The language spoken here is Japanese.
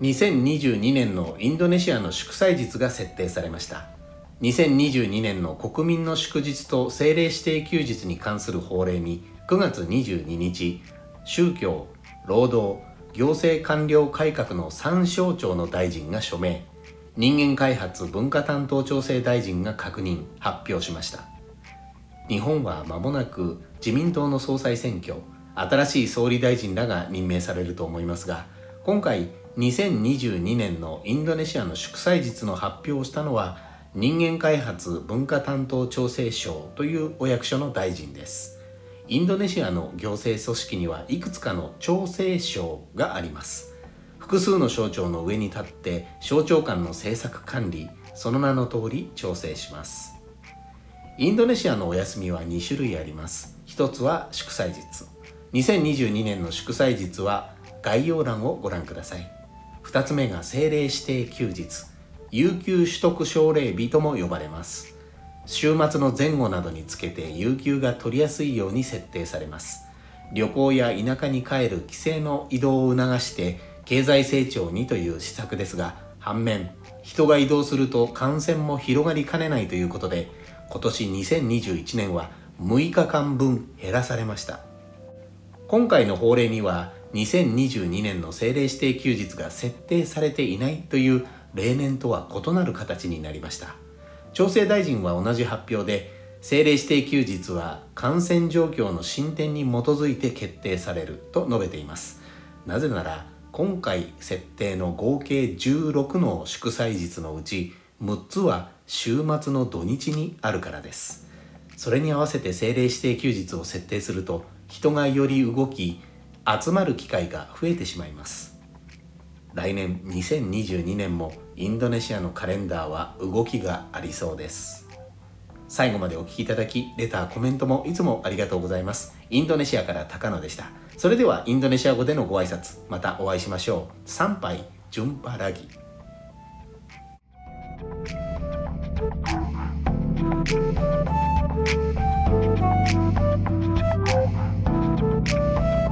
2022年のインドネシアの祝祭日が設定されました。2022年の国民の祝日と政令指定休日に関する法令に9月22日宗教労働行政官僚改革の3省庁の大臣が署名。人間開発文化担当調整大臣が確認発表しました。日本は間もなく自民党の総裁選挙。新しい総理大臣らが任命されると思いますが今回2022年のインドネシアの祝祭日の発表をしたのは人間開発文化担当調整省というお役所の大臣です。インドネシアの行政組織にはいくつかの調整省があります。複数の省庁の上に立って省庁間の政策管理その名の通り調整します。インドネシアのお休みは2種類あります。一つは祝祭日。2022年の祝祭日は概要欄をご覧ください。2つ目が政令指定休日有給取得奨励日とも呼ばれます。週末の前後などにつけて有給が取りやすいように設定されます。旅行や田舎に帰る帰省の移動を促して経済成長にという施策ですが反面人が移動すると感染も広がりかねないということで今年2021年は6日間分減らされました。今回の法令には2022年の政令指定休日が設定されていないという例年とは異なる形になりました。調整大臣は同じ発表で政令指定休日は感染状況の進展に基づいて決定されると述べています。なぜなら今回設定の合計16の祝祭日のうち6つは週末の土日にあるからです。それに合わせて政令指定休日を設定すると人がより動き集まる機会が増えてしまいます。来年2022年もインドネシアのカレンダーは動きがありそうです。最後までお聴きいただきレターコメントもいつもありがとうございます。インドネシアから高野でした。それではインドネシア語でのご挨拶またお会いしましょう。参拝ジュンパラギ Thank you.